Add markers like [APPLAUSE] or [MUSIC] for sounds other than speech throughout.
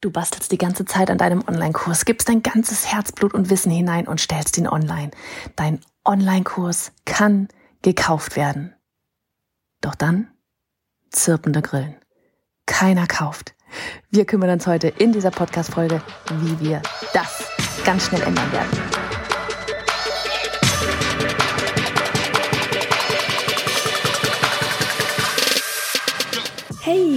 Du bastelst die ganze Zeit an deinem Online-Kurs, gibst dein ganzes Herzblut und Wissen hinein und stellst ihn online. Dein Online-Kurs kann gekauft werden. Doch dann zirpende Grillen. Keiner kauft. Wir kümmern uns heute in dieser Podcast-Folge, wie wir das ganz schnell ändern werden.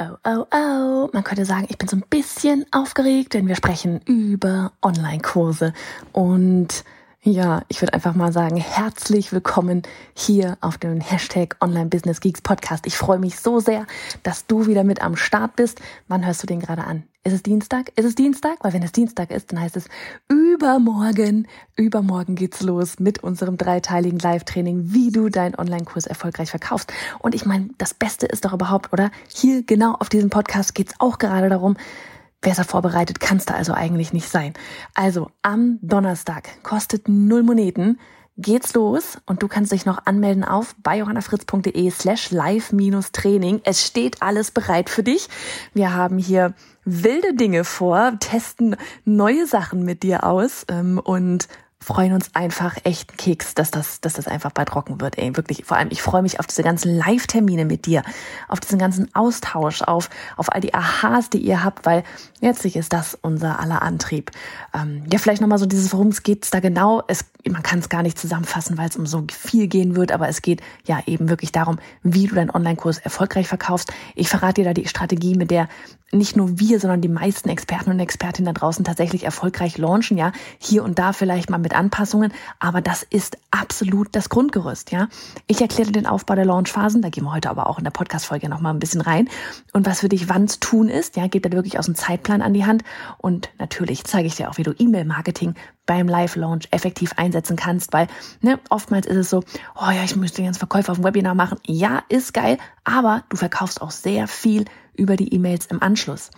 Oh, oh, oh. Man könnte sagen, ich bin so ein bisschen aufgeregt, denn wir sprechen über Online-Kurse. Und ja, ich würde einfach mal sagen, herzlich willkommen hier auf dem Hashtag Online Business Geeks Podcast. Ich freue mich so sehr, dass du wieder mit am Start bist. Wann hörst du den gerade an? Ist es Dienstag? Ist es Dienstag? Weil wenn es Dienstag ist, dann heißt es übermorgen. Übermorgen geht's los mit unserem dreiteiligen Live-Training, wie du deinen Online-Kurs erfolgreich verkaufst. Und ich meine, das Beste ist doch überhaupt, oder? Hier genau auf diesem Podcast geht's auch gerade darum, Besser vorbereitet kannst du also eigentlich nicht sein. Also am Donnerstag kostet null Moneten. Geht's los und du kannst dich noch anmelden auf bei johannafritz.de slash live-training. Es steht alles bereit für dich. Wir haben hier wilde Dinge vor, testen neue Sachen mit dir aus ähm, und freuen uns einfach echt einen Keks, dass das, dass das einfach bald rocken wird, ey. Wirklich. Vor allem, ich freue mich auf diese ganzen Live-Termine mit dir, auf diesen ganzen Austausch, auf, auf all die Aha's, die ihr habt, weil letztlich ist das unser aller Antrieb. Ähm, ja, vielleicht nochmal so dieses, worum es geht da genau. Es, man kann es gar nicht zusammenfassen, weil es um so viel gehen wird, aber es geht ja eben wirklich darum, wie du deinen Online-Kurs erfolgreich verkaufst. Ich verrate dir da die Strategie, mit der nicht nur wir, sondern die meisten Experten und Expertinnen da draußen tatsächlich erfolgreich launchen, ja. Hier und da vielleicht mal mit Anpassungen, aber das ist absolut das Grundgerüst, ja. Ich erkläre den Aufbau der Launchphasen, da gehen wir heute aber auch in der Podcast-Folge nochmal ein bisschen rein. Und was für dich wann zu tun ist, ja, geht da wirklich aus dem Zeitplan an die Hand. Und natürlich zeige ich dir auch, wie du E-Mail-Marketing beim Live-Launch effektiv einsetzen kannst, weil ne, oftmals ist es so, oh ja, ich müsste jetzt Verkäufe auf dem Webinar machen. Ja, ist geil, aber du verkaufst auch sehr viel über die E-Mails im Anschluss.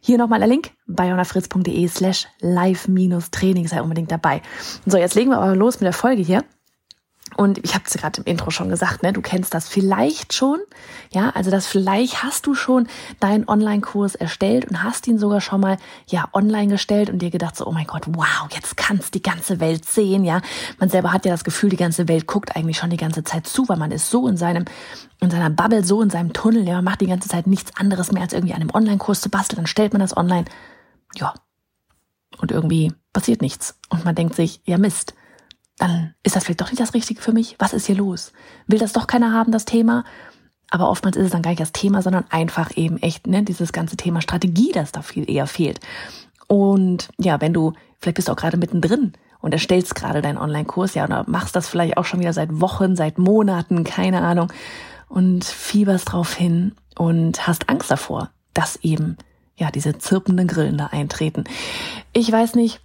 Hier nochmal der Link, bayonafritz.de slash live-training, sei unbedingt dabei. So, jetzt legen wir aber los mit der Folge hier. Und ich habe es gerade im Intro schon gesagt, ne, du kennst das vielleicht schon, ja, also das vielleicht hast du schon deinen Online-Kurs erstellt und hast ihn sogar schon mal ja online gestellt und dir gedacht so, oh mein Gott, wow, jetzt kannst die ganze Welt sehen, ja. Man selber hat ja das Gefühl, die ganze Welt guckt eigentlich schon die ganze Zeit zu, weil man ist so in seinem in seiner Bubble, so in seinem Tunnel, ja, man macht die ganze Zeit nichts anderes mehr als irgendwie an einem Online-Kurs zu basteln, dann stellt man das online, ja, und irgendwie passiert nichts. Und man denkt sich, ja Mist dann ist das vielleicht doch nicht das Richtige für mich. Was ist hier los? Will das doch keiner haben, das Thema? Aber oftmals ist es dann gar nicht das Thema, sondern einfach eben echt ne, dieses ganze Thema Strategie, das da viel eher fehlt. Und ja, wenn du, vielleicht bist du auch gerade mittendrin und erstellst gerade deinen Online-Kurs, ja, oder machst das vielleicht auch schon wieder seit Wochen, seit Monaten, keine Ahnung, und fieberst drauf hin und hast Angst davor, dass eben, ja, diese zirpenden Grillen da eintreten. Ich weiß nicht,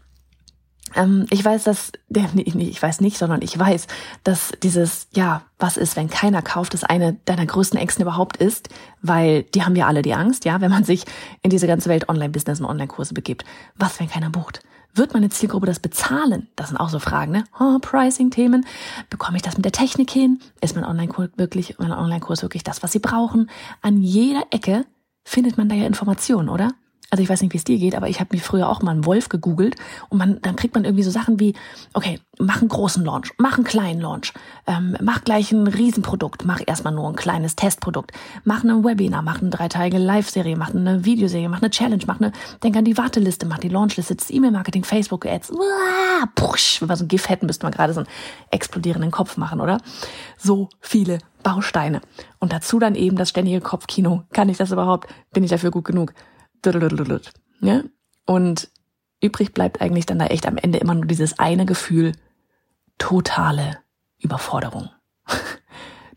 ich weiß, dass, [LAUGHS] nee, ich weiß nicht, sondern ich weiß, dass dieses, ja, was ist, wenn keiner kauft, das eine deiner größten Ängsten überhaupt ist, weil die haben ja alle die Angst, ja, wenn man sich in diese ganze Welt Online-Business und Online-Kurse begibt. Was, wenn keiner bucht? Wird meine Zielgruppe das bezahlen? Das sind auch so Fragen, ne? Oh, Pricing-Themen. Bekomme ich das mit der Technik hin? Ist mein Online-Kurs wirklich, mein Online-Kurs wirklich das, was sie brauchen? An jeder Ecke findet man da ja Informationen, oder? Also ich weiß nicht, wie es dir geht, aber ich habe mir früher auch mal einen Wolf gegoogelt und man, dann kriegt man irgendwie so Sachen wie, okay, mach einen großen Launch, mach einen kleinen Launch, ähm, mach gleich ein Riesenprodukt, mach erstmal nur ein kleines Testprodukt, mach ein Webinar, mach eine dreiteilige Live-Serie, mach eine Videoserie, mach eine Challenge, mach eine, denk an die Warteliste, mach die Launchliste, das E-Mail-Marketing, Facebook-Ads, push, wenn wir so ein GIF hätten, müsste man gerade so einen explodierenden Kopf machen, oder? So viele Bausteine. Und dazu dann eben das ständige Kopfkino. Kann ich das überhaupt? Bin ich dafür gut genug? Ja? Und übrig bleibt eigentlich dann da echt am Ende immer nur dieses eine Gefühl, totale Überforderung.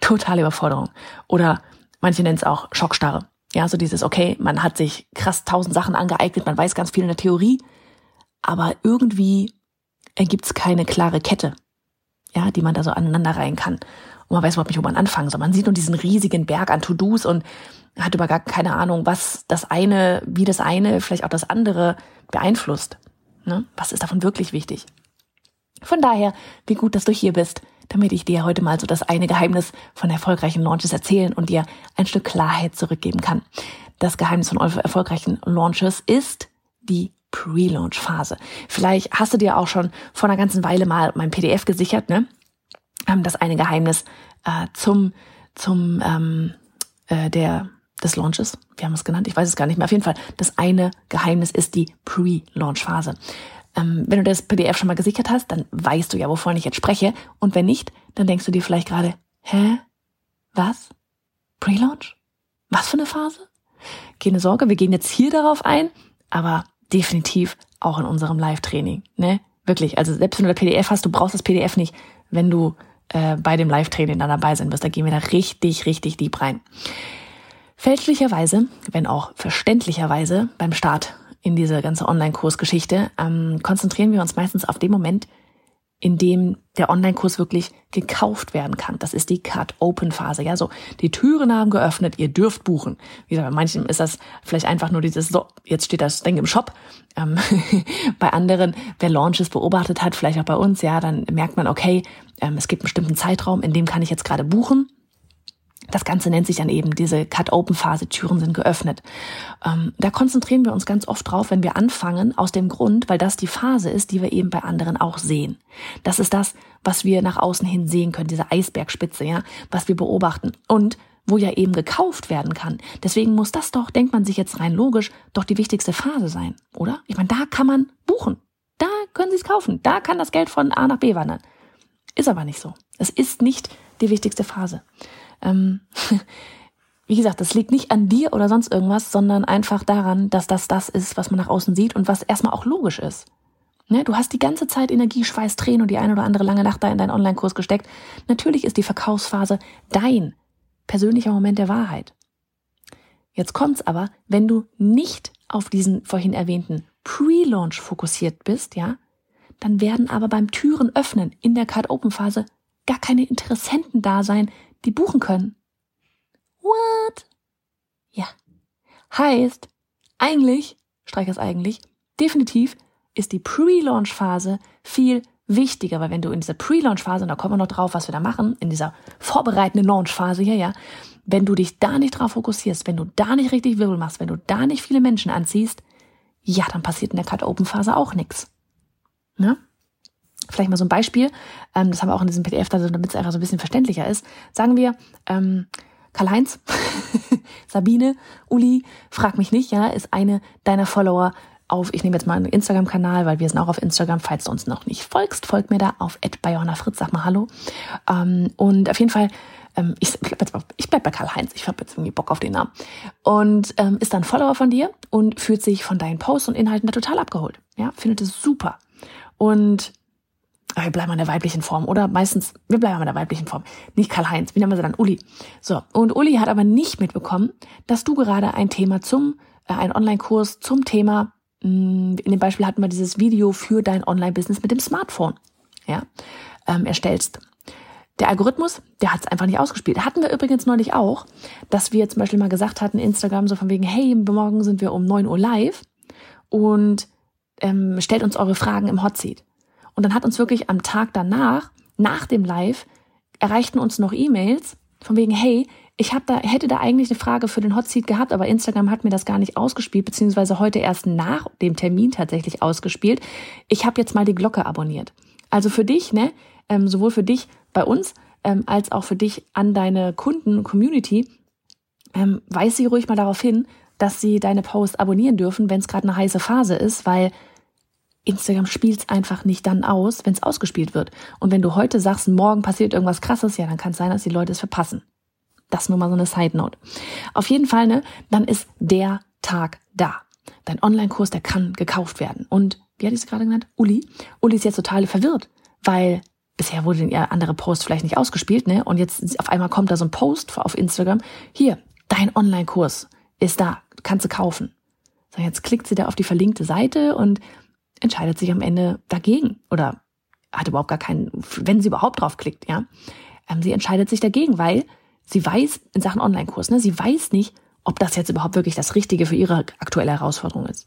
totale Überforderung. Oder manche nennen es auch Schockstarre. Ja, so dieses, okay, man hat sich krass tausend Sachen angeeignet, man weiß ganz viel in der Theorie, aber irgendwie gibt es keine klare Kette, ja, die man da so aneinander rein kann. Und man weiß überhaupt nicht, wo man anfangen soll. Man sieht nur diesen riesigen Berg an To-Dos und hat über gar keine Ahnung, was das eine, wie das eine, vielleicht auch das andere beeinflusst. Ne? Was ist davon wirklich wichtig? Von daher, wie gut, dass du hier bist, damit ich dir heute mal so das eine Geheimnis von erfolgreichen Launches erzählen und dir ein Stück Klarheit zurückgeben kann. Das Geheimnis von erfolgreichen Launches ist die Pre-Launch-Phase. Vielleicht hast du dir auch schon vor einer ganzen Weile mal mein PDF gesichert, ne? Ähm, das eine Geheimnis äh, zum zum ähm, äh, der des Launches. Wir haben es genannt, ich weiß es gar nicht mehr. Auf jeden Fall, das eine Geheimnis ist die Pre-Launch-Phase. Ähm, wenn du das PDF schon mal gesichert hast, dann weißt du ja, wovon ich jetzt spreche. Und wenn nicht, dann denkst du dir vielleicht gerade, hä? Was? Pre-Launch? Was für eine Phase? Keine Sorge, wir gehen jetzt hier darauf ein, aber definitiv auch in unserem Live-Training. Ne? Wirklich, also selbst wenn du das PDF hast, du brauchst das PDF nicht, wenn du äh, bei dem Live-Training dann dabei sein wirst. Da gehen wir da richtig, richtig deep rein. Fälschlicherweise, wenn auch verständlicherweise beim Start in diese ganze Online-Kursgeschichte, ähm, konzentrieren wir uns meistens auf den Moment, in dem der Online-Kurs wirklich gekauft werden kann. Das ist die Cut-Open-Phase. Ja, so die Türen haben geöffnet, ihr dürft buchen. Wie gesagt, bei manchen ist das vielleicht einfach nur dieses, so, jetzt steht das Ding im Shop. Ähm, [LAUGHS] bei anderen, wer Launches beobachtet hat, vielleicht auch bei uns, ja, dann merkt man, okay, ähm, es gibt einen bestimmten Zeitraum, in dem kann ich jetzt gerade buchen. Das Ganze nennt sich dann eben diese Cut-Open-Phase, Türen sind geöffnet. Ähm, da konzentrieren wir uns ganz oft drauf, wenn wir anfangen, aus dem Grund, weil das die Phase ist, die wir eben bei anderen auch sehen. Das ist das, was wir nach außen hin sehen können, diese Eisbergspitze, ja, was wir beobachten. Und wo ja eben gekauft werden kann. Deswegen muss das doch, denkt man sich jetzt rein logisch, doch die wichtigste Phase sein, oder? Ich meine, da kann man buchen. Da können Sie es kaufen. Da kann das Geld von A nach B wandern. Ist aber nicht so. Es ist nicht die wichtigste Phase. Ähm, [LAUGHS] wie gesagt, das liegt nicht an dir oder sonst irgendwas, sondern einfach daran, dass das das ist, was man nach außen sieht und was erstmal auch logisch ist. Ne? Du hast die ganze Zeit Energie, Schweiß, Tränen und die eine oder andere lange Nacht da in deinen Online-Kurs gesteckt. Natürlich ist die Verkaufsphase dein persönlicher Moment der Wahrheit. Jetzt kommt's aber, wenn du nicht auf diesen vorhin erwähnten Pre-Launch fokussiert bist, ja, dann werden aber beim Türen öffnen in der Card Open Phase gar keine Interessenten da sein, die buchen können. What? Ja. Heißt, eigentlich, streich es eigentlich, definitiv ist die Pre-Launch-Phase viel wichtiger, weil wenn du in dieser Pre-Launch-Phase, und da kommen wir noch drauf, was wir da machen, in dieser vorbereitenden Launch-Phase hier, ja, wenn du dich da nicht drauf fokussierst, wenn du da nicht richtig Wirbel machst, wenn du da nicht viele Menschen anziehst, ja, dann passiert in der Cut-Open-Phase auch nichts. Ne? Vielleicht mal so ein Beispiel, ähm, das haben wir auch in diesem PDF, damit es einfach so ein bisschen verständlicher ist. Sagen wir, ähm, Karl-Heinz, [LAUGHS] Sabine, Uli, frag mich nicht, ja, ist eine deiner Follower auf, ich nehme jetzt mal einen Instagram-Kanal, weil wir sind auch auf Instagram, falls du uns noch nicht folgst, folg mir da auf Fritz, sag mal Hallo. Ähm, und auf jeden Fall, ähm, ich, bleib jetzt, bleib bei Karl-Heinz, ich habe jetzt irgendwie Bock auf den Namen. Und ähm, ist dann Follower von dir und fühlt sich von deinen Posts und Inhalten da total abgeholt. Ja, findet es super. Und wir bleiben an der weiblichen Form, oder? Meistens, wir bleiben an der weiblichen Form. Nicht Karl-Heinz, wie nennen wir sie dann? Uli. So, und Uli hat aber nicht mitbekommen, dass du gerade ein Thema zum, äh, ein Online-Kurs zum Thema, mh, mm, in dem Beispiel hatten wir dieses Video für dein Online-Business mit dem Smartphone, ja, ähm, erstellst. Der Algorithmus, der hat es einfach nicht ausgespielt. Hatten wir übrigens neulich auch, dass wir zum Beispiel mal gesagt hatten, Instagram so von wegen, hey, morgen sind wir um neun Uhr live und ähm, stellt uns eure Fragen im Hot Seat. Und dann hat uns wirklich am Tag danach, nach dem Live, erreichten uns noch E-Mails von wegen, hey, ich hab da, hätte da eigentlich eine Frage für den Hot Seat gehabt, aber Instagram hat mir das gar nicht ausgespielt, beziehungsweise heute erst nach dem Termin tatsächlich ausgespielt. Ich habe jetzt mal die Glocke abonniert. Also für dich, ne, ähm, sowohl für dich bei uns, ähm, als auch für dich an deine Kunden, Community, ähm, weise sie ruhig mal darauf hin, dass sie deine Post abonnieren dürfen, wenn es gerade eine heiße Phase ist, weil Instagram spielt's einfach nicht dann aus, wenn es ausgespielt wird. Und wenn du heute sagst, morgen passiert irgendwas krasses, ja, dann kann es sein, dass die Leute es verpassen. Das nur mal so eine Side Note. Auf jeden Fall, ne, dann ist der Tag da. Dein Online-Kurs, der kann gekauft werden. Und wie hat ich es gerade genannt? Uli. Uli ist jetzt total verwirrt, weil bisher wurde ihr andere Post vielleicht nicht ausgespielt, ne? Und jetzt auf einmal kommt da so ein Post auf Instagram. Hier, dein Online-Kurs ist da, kannst du kaufen. So, jetzt klickt sie da auf die verlinkte Seite und entscheidet sich am Ende dagegen oder hat überhaupt gar keinen, wenn sie überhaupt draufklickt, ja. Ähm, sie entscheidet sich dagegen, weil sie weiß in Sachen Online-Kurs, ne, sie weiß nicht, ob das jetzt überhaupt wirklich das Richtige für ihre aktuelle Herausforderung ist.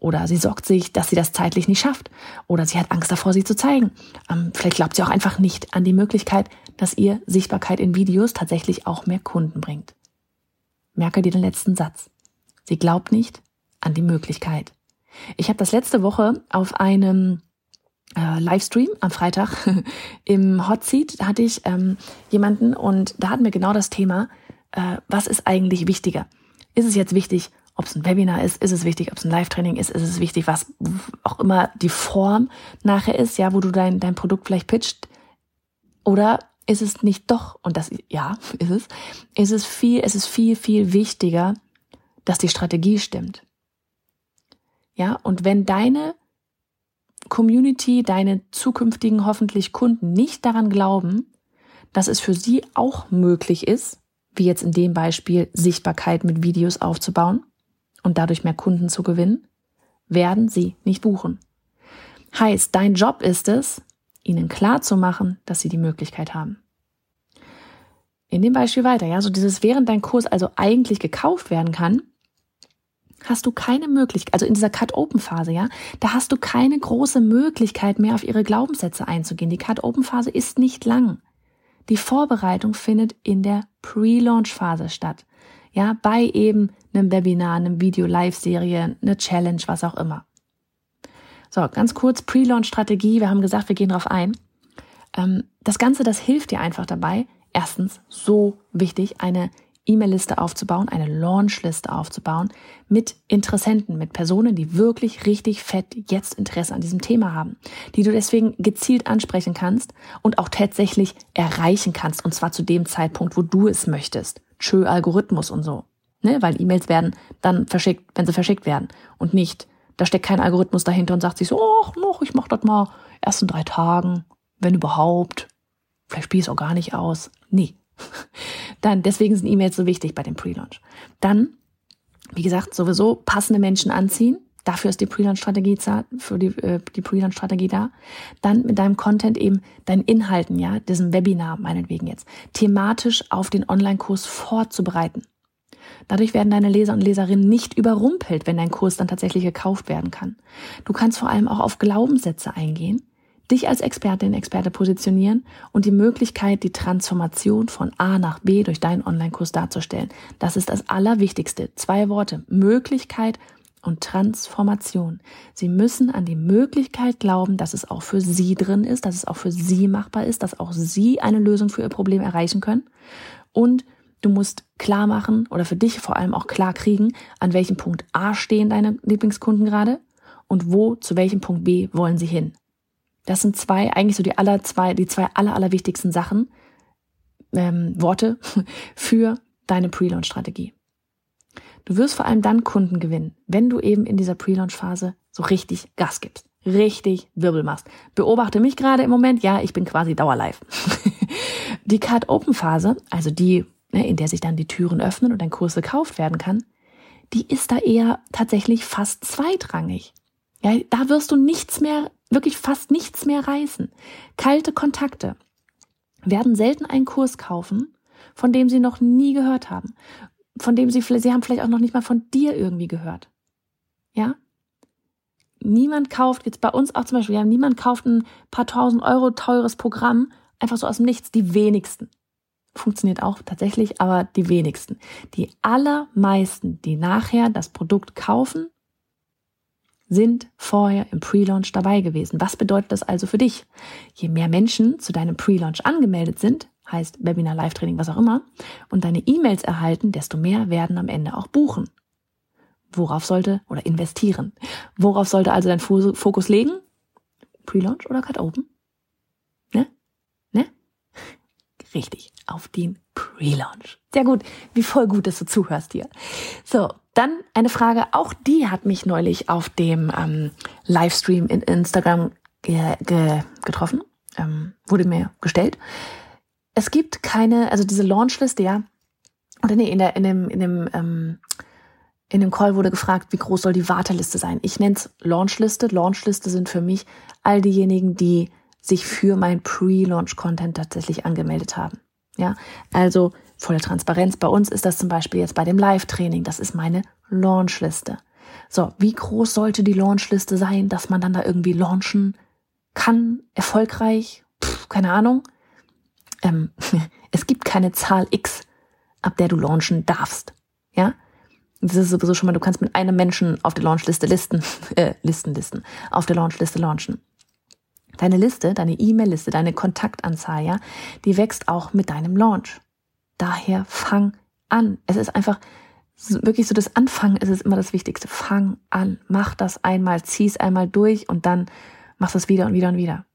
Oder sie sorgt sich, dass sie das zeitlich nicht schafft. Oder sie hat Angst davor, sie zu zeigen. Ähm, vielleicht glaubt sie auch einfach nicht an die Möglichkeit, dass ihr Sichtbarkeit in Videos tatsächlich auch mehr Kunden bringt. Merke dir den letzten Satz. Sie glaubt nicht an die Möglichkeit. Ich habe das letzte Woche auf einem äh, Livestream am Freitag [LAUGHS] im Hot Seat, hatte ich ähm, jemanden und da hatten wir genau das Thema, äh, was ist eigentlich wichtiger? Ist es jetzt wichtig, ob es ein Webinar ist, ist es wichtig, ob es ein Live-Training ist, ist es wichtig, was auch immer die Form nachher ist, ja, wo du dein, dein Produkt vielleicht pitcht. Oder ist es nicht doch, und das, ja, [LAUGHS] ist es, ist es viel, es ist viel, viel wichtiger, dass die Strategie stimmt. Ja, und wenn deine Community, deine zukünftigen hoffentlich Kunden nicht daran glauben, dass es für sie auch möglich ist, wie jetzt in dem Beispiel Sichtbarkeit mit Videos aufzubauen und dadurch mehr Kunden zu gewinnen, werden sie nicht buchen. Heißt, dein Job ist es, ihnen klar zu machen, dass sie die Möglichkeit haben. In dem Beispiel weiter, ja, so dieses, während dein Kurs also eigentlich gekauft werden kann, hast du keine Möglichkeit, also in dieser Cut-Open-Phase, ja, da hast du keine große Möglichkeit mehr auf ihre Glaubenssätze einzugehen. Die Cut-Open-Phase ist nicht lang. Die Vorbereitung findet in der Pre-Launch-Phase statt. Ja, bei eben einem Webinar, einem Video, Live-Serie, eine Challenge, was auch immer. So, ganz kurz Pre-Launch-Strategie. Wir haben gesagt, wir gehen drauf ein. Ähm, das Ganze, das hilft dir einfach dabei. Erstens, so wichtig, eine E-Mail-Liste aufzubauen, eine Launch-Liste aufzubauen mit Interessenten, mit Personen, die wirklich richtig fett jetzt Interesse an diesem Thema haben, die du deswegen gezielt ansprechen kannst und auch tatsächlich erreichen kannst, und zwar zu dem Zeitpunkt, wo du es möchtest. Tschö Algorithmus und so. Ne? Weil E-Mails werden dann verschickt, wenn sie verschickt werden und nicht, da steckt kein Algorithmus dahinter und sagt sich so, ach noch, ich mach das mal erst in drei Tagen, wenn überhaupt. Vielleicht spiele ich es auch gar nicht aus. Nee, dann, deswegen sind E-Mails so wichtig bei dem Pre-Launch. Dann, wie gesagt, sowieso passende Menschen anziehen. Dafür ist die Pre-Launch-Strategie für die, äh, die Pre-Launch-Strategie da. Dann mit deinem Content eben deinen Inhalten, ja, diesem Webinar meinetwegen jetzt, thematisch auf den Online-Kurs vorzubereiten. Dadurch werden deine Leser und Leserinnen nicht überrumpelt, wenn dein Kurs dann tatsächlich gekauft werden kann. Du kannst vor allem auch auf Glaubenssätze eingehen, dich als Expertin, Experte positionieren und die Möglichkeit, die Transformation von A nach B durch deinen Online-Kurs darzustellen. Das ist das Allerwichtigste. Zwei Worte. Möglichkeit und Transformation. Sie müssen an die Möglichkeit glauben, dass es auch für Sie drin ist, dass es auch für Sie machbar ist, dass auch Sie eine Lösung für Ihr Problem erreichen können. Und du musst klar machen oder für dich vor allem auch klar kriegen, an welchem Punkt A stehen deine Lieblingskunden gerade und wo, zu welchem Punkt B wollen sie hin. Das sind zwei, eigentlich so die aller zwei, die zwei aller, aller wichtigsten Sachen, ähm, Worte [LAUGHS] für deine Pre-Launch-Strategie. Du wirst vor allem dann Kunden gewinnen, wenn du eben in dieser Pre-Launch-Phase so richtig Gas gibst, richtig Wirbel machst. Beobachte mich gerade im Moment, ja, ich bin quasi dauerlive. [LAUGHS] die Card-Open-Phase, also die, ne, in der sich dann die Türen öffnen und dein Kurs gekauft werden kann, die ist da eher tatsächlich fast zweitrangig. Ja, da wirst du nichts mehr wirklich fast nichts mehr reißen. Kalte Kontakte werden selten einen Kurs kaufen, von dem sie noch nie gehört haben, von dem sie, sie haben vielleicht auch noch nicht mal von dir irgendwie gehört. Ja? Niemand kauft, jetzt bei uns auch zum Beispiel, ja, niemand kauft ein paar tausend Euro teures Programm einfach so aus dem Nichts, die wenigsten. Funktioniert auch tatsächlich, aber die wenigsten. Die allermeisten, die nachher das Produkt kaufen, sind vorher im Pre-Launch dabei gewesen. Was bedeutet das also für dich? Je mehr Menschen zu deinem Pre-Launch angemeldet sind, heißt Webinar, Live-Training, was auch immer, und deine E-Mails erhalten, desto mehr werden am Ende auch buchen. Worauf sollte, oder investieren, worauf sollte also dein Fokus legen? Pre-Launch oder Cut Open? Ne? Ne? Richtig, auf den Pre-Launch. Sehr gut, wie voll gut, dass du zuhörst hier. So, dann eine Frage, auch die hat mich neulich auf dem ähm, Livestream in Instagram ge ge getroffen, ähm, wurde mir gestellt. Es gibt keine, also diese Launchliste, ja, oder nee, in der, in dem, in dem, ähm, in dem Call wurde gefragt, wie groß soll die Warteliste sein? Ich nenne es Launchliste. Launchliste sind für mich all diejenigen, die sich für mein Pre-Launch-Content tatsächlich angemeldet haben. Ja, also volle Transparenz. Bei uns ist das zum Beispiel jetzt bei dem Live-Training. Das ist meine Launchliste. So, wie groß sollte die Launchliste sein, dass man dann da irgendwie launchen kann, erfolgreich? Pff, keine Ahnung. Ähm, [LAUGHS] es gibt keine Zahl X, ab der du launchen darfst. Ja, das ist sowieso schon mal, du kannst mit einem Menschen auf der Launchliste listen, [LAUGHS] äh, listen, listen, auf der Launchliste launchen. Deine Liste, deine E-Mail-Liste, deine Kontaktanzahl, ja, die wächst auch mit deinem Launch. Daher fang an. Es ist einfach wirklich so das Anfangen ist es immer das Wichtigste. Fang an. Mach das einmal, zieh es einmal durch und dann machst du es wieder und wieder und wieder.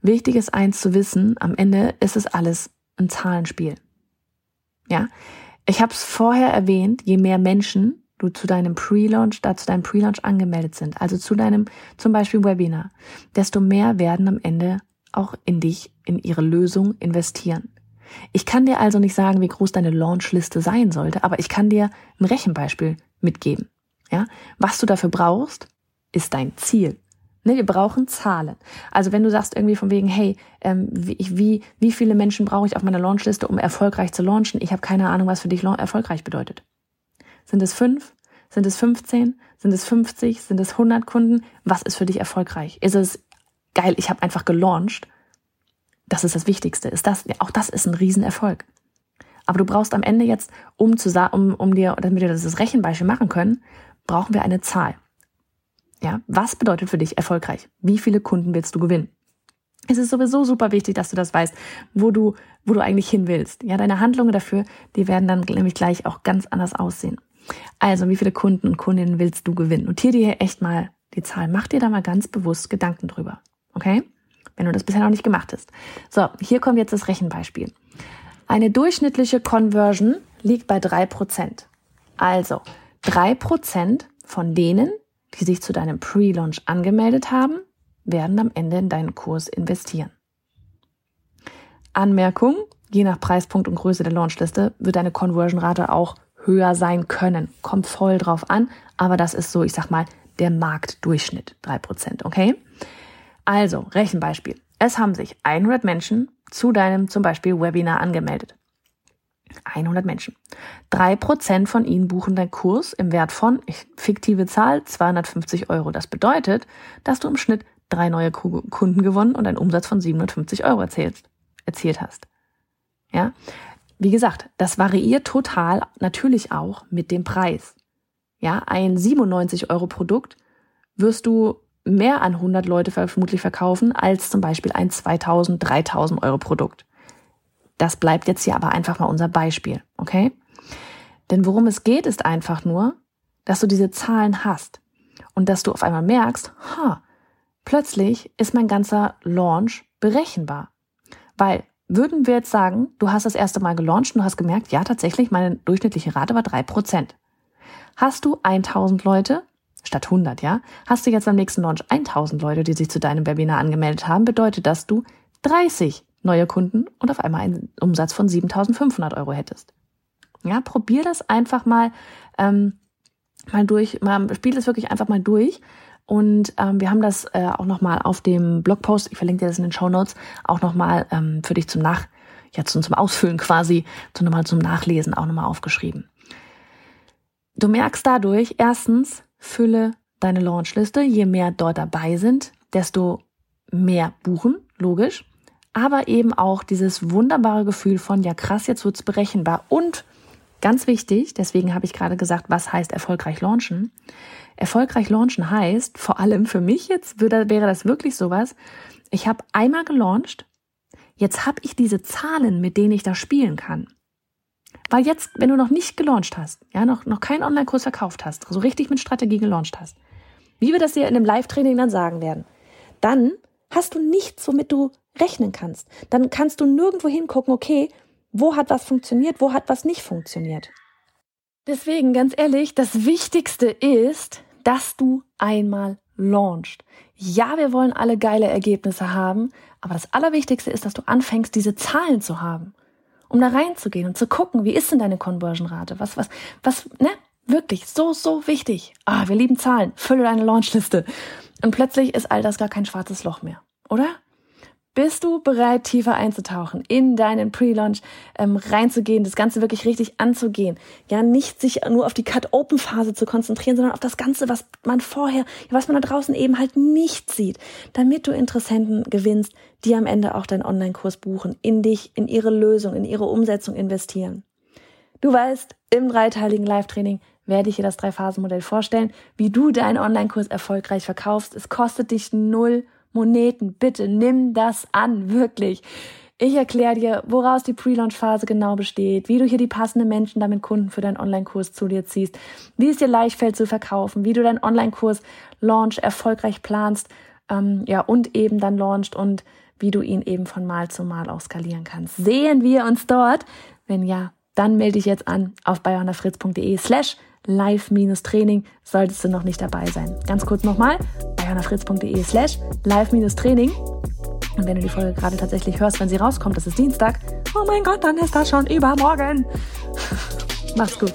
Wichtig ist eins zu wissen, am Ende ist es alles ein Zahlenspiel. Ja, ich habe es vorher erwähnt, je mehr Menschen du zu deinem Pre-Launch, da zu deinem Pre-Launch angemeldet sind, also zu deinem zum Beispiel Webinar, desto mehr werden am Ende auch in dich, in ihre Lösung investieren. Ich kann dir also nicht sagen, wie groß deine Launchliste sein sollte, aber ich kann dir ein Rechenbeispiel mitgeben. Ja, was du dafür brauchst, ist dein Ziel. Ne, wir brauchen Zahlen. Also wenn du sagst irgendwie von wegen, hey, ähm, wie, wie, wie viele Menschen brauche ich auf meiner Launchliste, um erfolgreich zu launchen? Ich habe keine Ahnung, was für dich erfolgreich bedeutet. Sind es fünf? Sind es 15? Sind es 50? Sind es 100 Kunden? Was ist für dich erfolgreich? Ist es geil, ich habe einfach gelauncht? Das ist das Wichtigste. Ist das, auch das ist ein Riesenerfolg. Aber du brauchst am Ende jetzt, um zu um, um dir, damit wir das Rechenbeispiel machen können, brauchen wir eine Zahl. Ja, was bedeutet für dich erfolgreich? Wie viele Kunden willst du gewinnen? Es ist sowieso super wichtig, dass du das weißt, wo du, wo du eigentlich hin willst. Ja, deine Handlungen dafür, die werden dann nämlich gleich auch ganz anders aussehen. Also, wie viele Kunden und Kundinnen willst du gewinnen? Notier dir hier echt mal die Zahl. Mach dir da mal ganz bewusst Gedanken drüber. Okay? Wenn du das bisher noch nicht gemacht hast. So, hier kommt jetzt das Rechenbeispiel. Eine durchschnittliche Conversion liegt bei drei Prozent. Also, drei Prozent von denen, die sich zu deinem Pre-Launch angemeldet haben, werden am Ende in deinen Kurs investieren. Anmerkung, je nach Preispunkt und Größe der Launchliste wird deine Conversion-Rate auch höher sein können. Kommt voll drauf an, aber das ist so, ich sag mal, der Marktdurchschnitt, drei Prozent, okay? Also, Rechenbeispiel. Es haben sich 100 Menschen zu deinem zum Beispiel Webinar angemeldet. 100 Menschen. Drei Prozent von ihnen buchen deinen Kurs im Wert von, fiktive Zahl, 250 Euro. Das bedeutet, dass du im Schnitt drei neue Kunden gewonnen und einen Umsatz von 750 Euro erzählst, erzielt hast. Ja. Wie gesagt, das variiert total natürlich auch mit dem Preis. Ja, ein 97 Euro Produkt wirst du mehr an 100 Leute vermutlich verkaufen als zum Beispiel ein 2000, 3000 Euro Produkt. Das bleibt jetzt hier aber einfach mal unser Beispiel, okay? Denn worum es geht, ist einfach nur, dass du diese Zahlen hast und dass du auf einmal merkst, ha, plötzlich ist mein ganzer Launch berechenbar. Weil würden wir jetzt sagen, du hast das erste Mal gelauncht und du hast gemerkt, ja, tatsächlich, meine durchschnittliche Rate war drei Prozent. Hast du 1000 Leute statt 100, ja? Hast du jetzt am nächsten Launch 1000 Leute, die sich zu deinem Webinar angemeldet haben, bedeutet, dass du 30 neue Kunden und auf einmal einen Umsatz von 7.500 Euro hättest. Ja, probier das einfach mal, ähm, mal durch, mal, spiel das wirklich einfach mal durch. Und ähm, wir haben das äh, auch nochmal auf dem Blogpost, ich verlinke dir das in den Show Notes, auch nochmal ähm, für dich zum Nach, ja, zum, zum Ausfüllen quasi, zum, nochmal zum Nachlesen auch nochmal aufgeschrieben. Du merkst dadurch, erstens, fülle deine Launchliste. Je mehr dort dabei sind, desto mehr buchen, logisch aber eben auch dieses wunderbare Gefühl von, ja krass, jetzt wird's berechenbar. Und ganz wichtig, deswegen habe ich gerade gesagt, was heißt erfolgreich launchen? Erfolgreich launchen heißt, vor allem für mich jetzt würde, wäre das wirklich sowas, ich habe einmal gelauncht, jetzt habe ich diese Zahlen, mit denen ich da spielen kann. Weil jetzt, wenn du noch nicht gelauncht hast, ja, noch, noch keinen Online-Kurs verkauft hast, so richtig mit Strategie gelauncht hast, wie wir das hier in dem Live-Training dann sagen werden, dann hast du nichts, womit du rechnen kannst. Dann kannst du nirgendwo hingucken, okay, wo hat was funktioniert, wo hat was nicht funktioniert. Deswegen, ganz ehrlich, das Wichtigste ist, dass du einmal launchst. Ja, wir wollen alle geile Ergebnisse haben, aber das Allerwichtigste ist, dass du anfängst, diese Zahlen zu haben, um da reinzugehen und zu gucken, wie ist denn deine Conversion-Rate? Was, was, was, ne? Wirklich, so, so wichtig. Ah, wir lieben Zahlen. Fülle deine Launchliste. Und plötzlich ist all das gar kein schwarzes Loch mehr, oder? Bist du bereit, tiefer einzutauchen, in deinen Pre-Launch ähm, reinzugehen, das Ganze wirklich richtig anzugehen? Ja, nicht sich nur auf die Cut-Open-Phase zu konzentrieren, sondern auf das Ganze, was man vorher, was man da draußen eben halt nicht sieht, damit du Interessenten gewinnst, die am Ende auch deinen Online-Kurs buchen, in dich, in ihre Lösung, in ihre Umsetzung investieren. Du weißt, im dreiteiligen Live-Training werde ich dir das Drei-Phasen-Modell vorstellen, wie du deinen Online-Kurs erfolgreich verkaufst. Es kostet dich null Moneten. Bitte nimm das an, wirklich. Ich erkläre dir, woraus die Pre-Launch-Phase genau besteht, wie du hier die passenden Menschen damit Kunden für deinen Online-Kurs zu dir ziehst, wie es dir leicht fällt zu verkaufen, wie du deinen Online-Kurs-Launch erfolgreich planst, ähm, ja, und eben dann launcht und wie du ihn eben von Mal zu Mal auch skalieren kannst. Sehen wir uns dort? Wenn ja, dann melde dich jetzt an auf bayonafritz.de slash live-training, solltest du noch nicht dabei sein. Ganz kurz nochmal, bayonafritz.de slash live-training. Und wenn du die Folge gerade tatsächlich hörst, wenn sie rauskommt, das ist Dienstag, oh mein Gott, dann ist das schon übermorgen. [LAUGHS] Mach's gut.